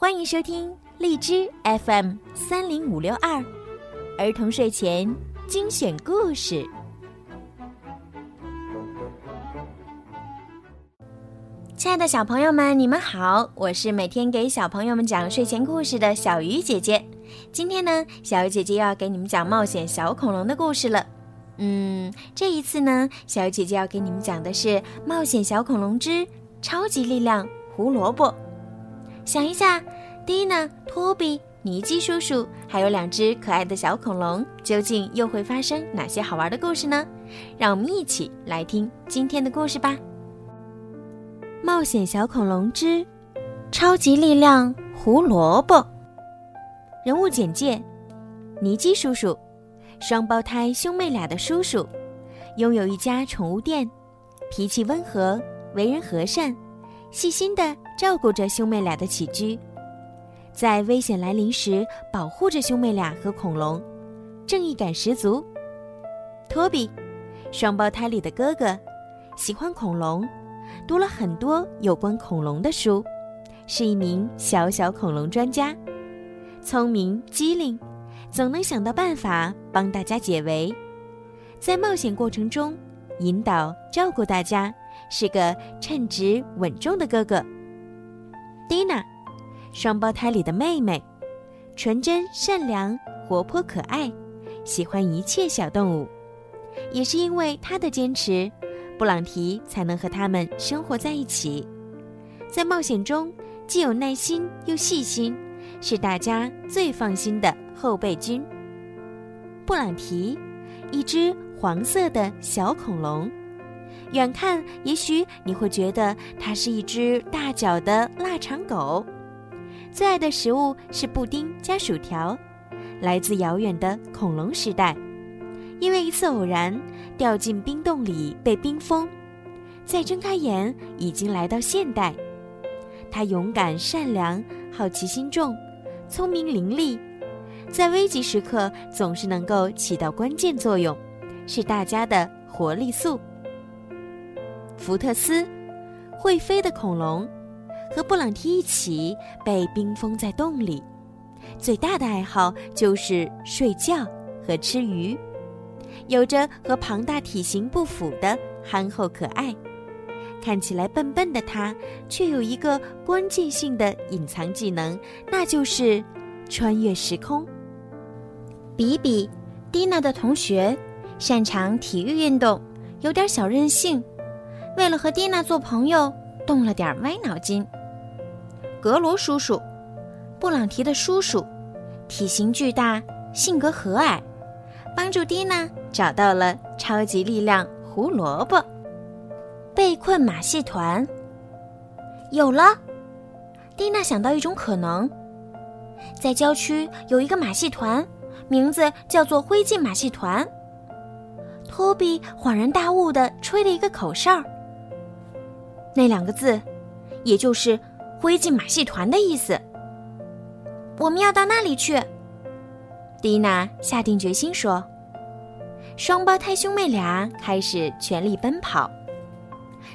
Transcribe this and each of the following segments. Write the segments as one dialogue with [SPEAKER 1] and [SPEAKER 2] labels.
[SPEAKER 1] 欢迎收听荔枝 FM 三零五六二儿童睡前精选故事。亲爱的小朋友们，你们好，我是每天给小朋友们讲睡前故事的小鱼姐姐。今天呢，小鱼姐姐要给你们讲冒险小恐龙的故事了。嗯，这一次呢，小鱼姐姐要给你们讲的是《冒险小恐龙之超级力量胡萝卜》。想一下，蒂娜、托比、尼基叔叔，还有两只可爱的小恐龙，究竟又会发生哪些好玩的故事呢？让我们一起来听今天的故事吧！《冒险小恐龙之超级力量胡萝卜》人物简介：尼基叔叔，双胞胎兄妹俩的叔叔，拥有一家宠物店，脾气温和，为人和善。细心地照顾着兄妹俩的起居，在危险来临时保护着兄妹俩和恐龙，正义感十足。托比，双胞胎里的哥哥，喜欢恐龙，读了很多有关恐龙的书，是一名小小恐龙专家，聪明机灵，总能想到办法帮大家解围，在冒险过程中引导照顾大家。是个称职稳重的哥哥。蒂娜，双胞胎里的妹妹，纯真善良、活泼可爱，喜欢一切小动物。也是因为她的坚持，布朗提才能和他们生活在一起。在冒险中，既有耐心又细心，是大家最放心的后备军。布朗提，一只黄色的小恐龙。远看，也许你会觉得它是一只大脚的腊肠狗，最爱的食物是布丁加薯条，来自遥远的恐龙时代，因为一次偶然掉进冰洞里被冰封，再睁开眼已经来到现代。它勇敢善良，好奇心重，聪明伶俐，在危急时刻总是能够起到关键作用，是大家的活力素。福特斯，会飞的恐龙，和布朗提一起被冰封在洞里。最大的爱好就是睡觉和吃鱼，有着和庞大体型不符的憨厚可爱。看起来笨笨的他，却有一个关键性的隐藏技能，那就是穿越时空。比比，蒂娜的同学，擅长体育运动，有点小任性。为了和蒂娜做朋友，动了点歪脑筋。格罗叔叔，布朗提的叔叔，体型巨大，性格和蔼，帮助蒂娜找到了超级力量胡萝卜。被困马戏团，有了。蒂娜想到一种可能，在郊区有一个马戏团，名字叫做灰烬马戏团。托比恍然大悟地吹了一个口哨。那两个字，也就是“灰烬马戏团”的意思。我们要到那里去。蒂娜下定决心说。双胞胎兄妹俩开始全力奔跑，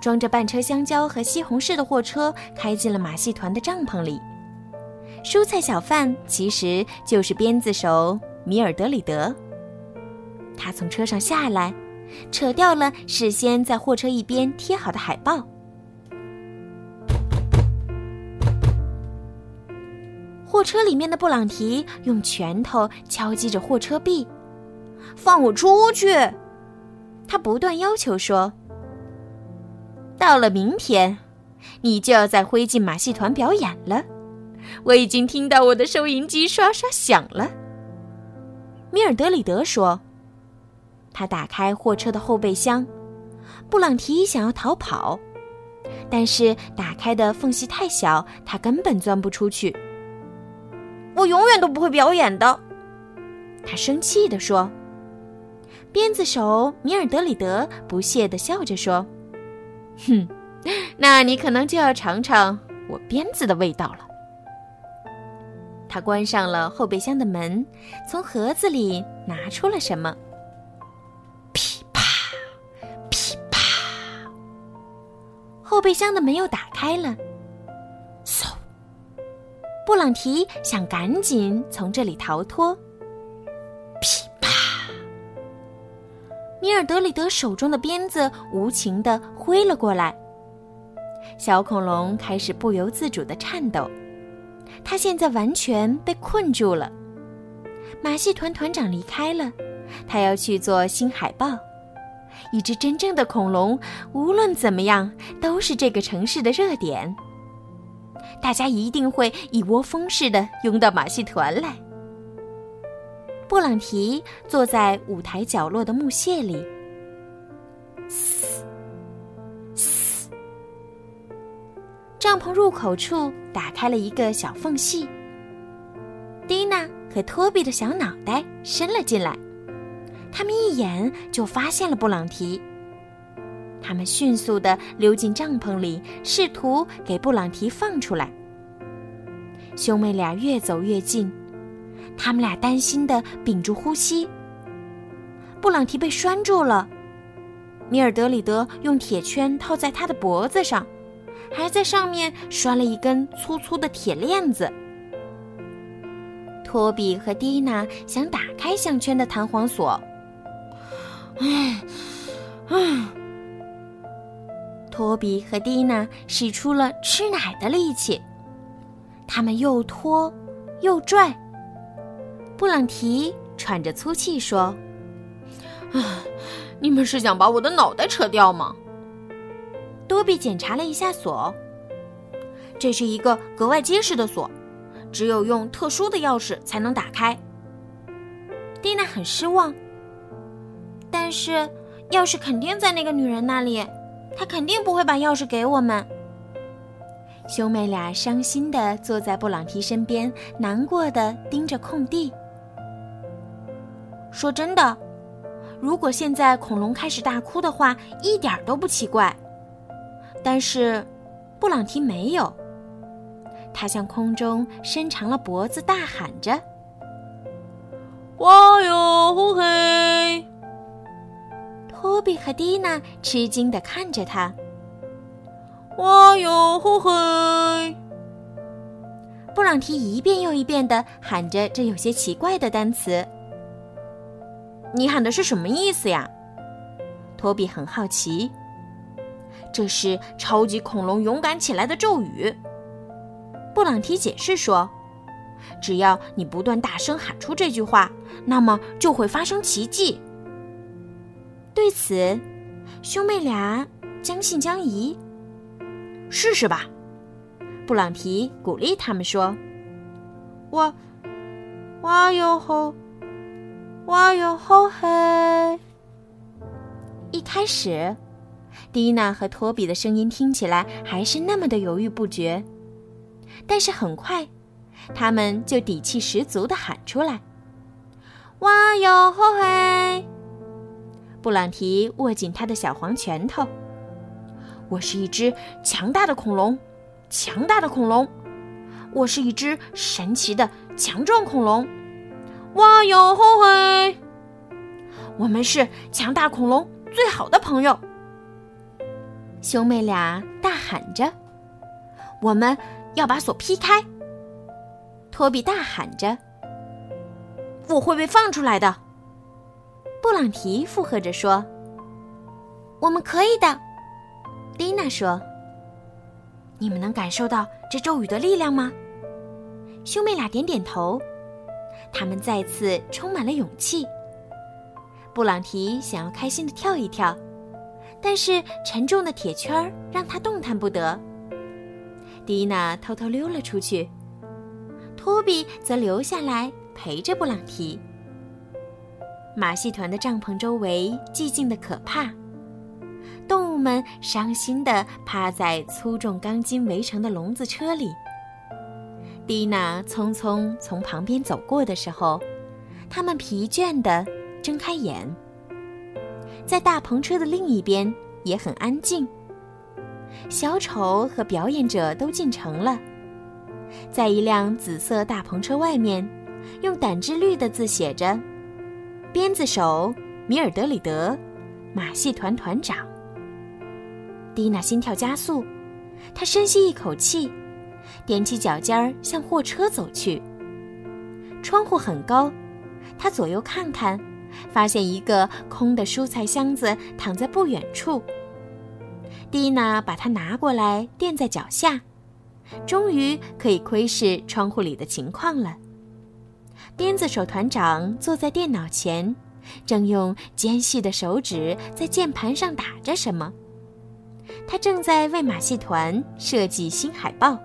[SPEAKER 1] 装着半车香蕉和西红柿的货车开进了马戏团的帐篷里。蔬菜小贩其实就是鞭子手米尔德里德。他从车上下来，扯掉了事先在货车一边贴好的海报。货车里面的布朗提用拳头敲击着货车壁，放我出去！他不断要求说：“到了明天，你就要在灰烬马戏团表演了。我已经听到我的收银机刷刷响了。”米尔德里德说：“他打开货车的后备箱，布朗提想要逃跑，但是打开的缝隙太小，他根本钻不出去。”我永远都不会表演的，他生气地说。鞭子手米尔德里德不屑地笑着说：“哼，那你可能就要尝尝我鞭子的味道了。”他关上了后备箱的门，从盒子里拿出了什么。噼啪，噼啪，后备箱的门又打开了。布朗提想赶紧从这里逃脱。噼啪！米尔德里德手中的鞭子无情的挥了过来。小恐龙开始不由自主的颤抖，它现在完全被困住了。马戏团团长离开了，他要去做新海报。一只真正的恐龙，无论怎么样都是这个城市的热点。大家一定会一窝蜂似的拥到马戏团来。布朗提坐在舞台角落的木屑里，嘶嘶。帐篷入口处打开了一个小缝隙，蒂娜和托比的小脑袋伸了进来。他们一眼就发现了布朗提，他们迅速的溜进帐篷里，试图给布朗提放出来。兄妹俩越走越近，他们俩担心的屏住呼吸。布朗提被拴住了，米尔德里德用铁圈套在他的脖子上，还在上面拴了一根粗粗的铁链子。托比和蒂娜想打开项圈的弹簧锁。唉，唉。托比和蒂娜使出了吃奶的力气，他们又拖又拽。布朗提喘着粗气说：“
[SPEAKER 2] 啊，你们是想把我的脑袋扯掉吗？”
[SPEAKER 1] 多比检查了一下锁，这是一个格外结实的锁，只有用特殊的钥匙才能打开。蒂娜很失望。但是，钥匙肯定在那个女人那里，他肯定不会把钥匙给我们。兄妹俩伤心的坐在布朗提身边，难过的盯着空地。说真的，如果现在恐龙开始大哭的话，一点都不奇怪。但是，布朗提没有，他向空中伸长了脖子，大喊着：“
[SPEAKER 2] 哇哟呼嘿！”
[SPEAKER 1] 托比和蒂娜吃惊的看着他。
[SPEAKER 2] 哇哟呼嘿！
[SPEAKER 1] 布朗提一遍又一遍的喊着这有些奇怪的单词。
[SPEAKER 2] 你喊的是什么意思呀？
[SPEAKER 1] 托比很好奇。
[SPEAKER 2] 这是超级恐龙勇敢起来的咒语。
[SPEAKER 1] 布朗提解释说：“
[SPEAKER 2] 只要你不断大声喊出这句话，那么就会发生奇迹。”
[SPEAKER 1] 对此，兄妹俩将信将疑。
[SPEAKER 2] 试试吧，
[SPEAKER 1] 布朗提鼓励他们说：“
[SPEAKER 2] 哇，哇哟吼，哇哟吼嘿！”
[SPEAKER 1] 一开始，蒂娜和托比的声音听起来还是那么的犹豫不决，但是很快，他们就底气十足的喊出来：“
[SPEAKER 2] 哇哟吼嘿！”
[SPEAKER 1] 布朗提握紧他的小黄拳头。
[SPEAKER 2] 我是一只强大的恐龙，强大的恐龙。我是一只神奇的强壮恐龙。哇哟吼嘿！我们是强大恐龙最好的朋友。
[SPEAKER 1] 兄妹俩大喊着：“
[SPEAKER 2] 我们要把锁劈开！”
[SPEAKER 1] 托比大喊着：“
[SPEAKER 2] 我会被放出来的。”
[SPEAKER 1] 布朗提附和着说：“我们可以的。”蒂娜说：“
[SPEAKER 2] 你们能感受到这咒语的力量吗？”
[SPEAKER 1] 兄妹俩点点头，他们再次充满了勇气。布朗提想要开心的跳一跳，但是沉重的铁圈让他动弹不得。蒂娜偷偷溜了出去，托比则留下来陪着布朗提。马戏团的帐篷周围寂静的可怕，动物们伤心地趴在粗重钢筋围成的笼子车里。蒂娜匆匆从旁边走过的时候，他们疲倦地睁开眼。在大篷车的另一边也很安静。小丑和表演者都进城了，在一辆紫色大篷车外面，用胆汁绿的字写着。鞭子手米尔德里德，马戏团团长。蒂娜心跳加速，她深吸一口气，踮起脚尖儿向货车走去。窗户很高，他左右看看，发现一个空的蔬菜箱子躺在不远处。蒂娜把它拿过来垫在脚下，终于可以窥视窗户里的情况了。鞭子手团长坐在电脑前，正用尖细的手指在键盘上打着什么。他正在为马戏团设计新海报。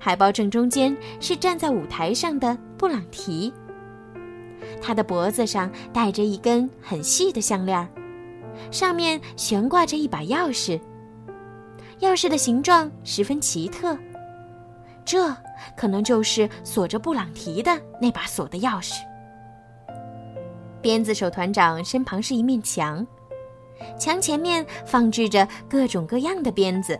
[SPEAKER 1] 海报正中间是站在舞台上的布朗提，他的脖子上戴着一根很细的项链，上面悬挂着一把钥匙。钥匙的形状十分奇特，这可能就是锁着布朗提的那把锁的钥匙。鞭子手团长身旁是一面墙，墙前面放置着各种各样的鞭子。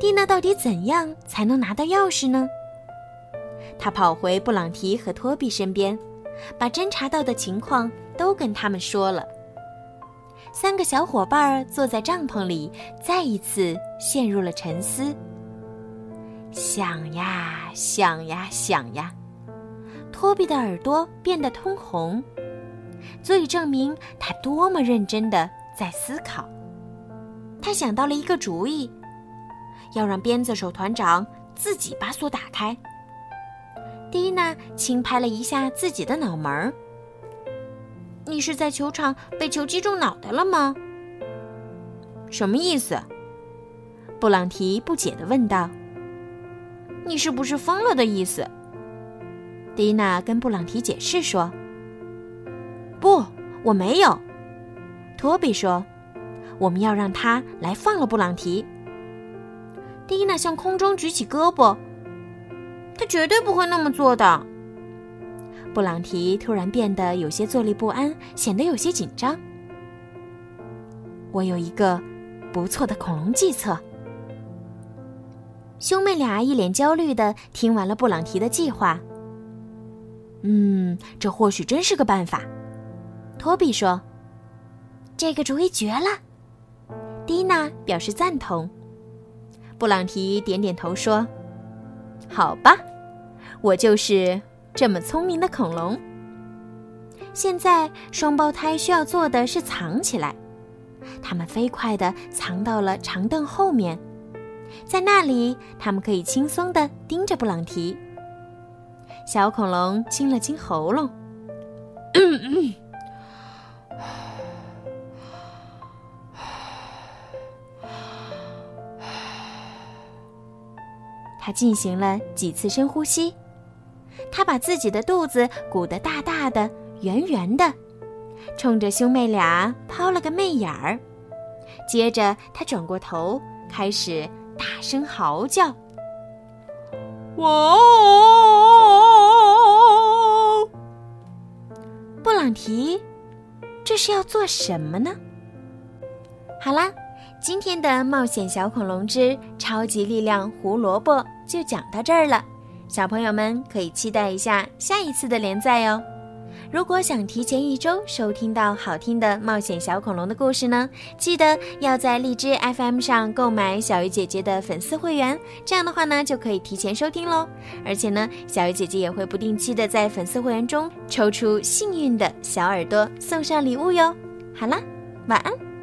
[SPEAKER 1] 蒂娜到底怎样才能拿到钥匙呢？他跑回布朗提和托比身边，把侦查到的情况都跟他们说了。三个小伙伴坐在帐篷里，再一次陷入了沉思。想呀想呀想呀，托比的耳朵变得通红，足以证明他多么认真的在思考。他想到了一个主意。要让鞭子手团长自己把锁打开。蒂娜轻拍了一下自己的脑门儿：“你是在球场被球击中脑袋了吗？”“
[SPEAKER 2] 什么意思？”
[SPEAKER 1] 布朗提不解地问道。
[SPEAKER 2] “你是不是疯了的意思？”
[SPEAKER 1] 蒂娜跟布朗提解释说。
[SPEAKER 2] “不，我没有。”
[SPEAKER 1] 托比说，“我们要让他来放了布朗提。”
[SPEAKER 2] 蒂娜向空中举起胳膊，他绝对不会那么做的。
[SPEAKER 1] 布朗提突然变得有些坐立不安，显得有些紧张。我有一个不错的恐龙计策。兄妹俩一脸焦虑的听完了布朗提的计划。嗯，这或许真是个办法。托比说：“
[SPEAKER 2] 这个主意绝了。”
[SPEAKER 1] 蒂娜表示赞同。布朗提点点头说：“好吧，我就是这么聪明的恐龙。现在双胞胎需要做的是藏起来。他们飞快地藏到了长凳后面，在那里，他们可以轻松地盯着布朗提。小恐龙清了清喉咙。”他进行了几次深呼吸，他把自己的肚子鼓得大大的、圆圆的，冲着兄妹俩抛了个媚眼儿。接着，他转过头，开始大声嚎叫：“
[SPEAKER 2] 哇！”
[SPEAKER 1] 哦布朗提，这是要做什么呢？好啦。今天的冒险小恐龙之超级力量胡萝卜就讲到这儿了，小朋友们可以期待一下下一次的连载哦。如果想提前一周收听到好听的冒险小恐龙的故事呢，记得要在荔枝 FM 上购买小鱼姐姐的粉丝会员，这样的话呢就可以提前收听喽。而且呢，小鱼姐姐也会不定期的在粉丝会员中抽出幸运的小耳朵送上礼物哟。好啦，晚安。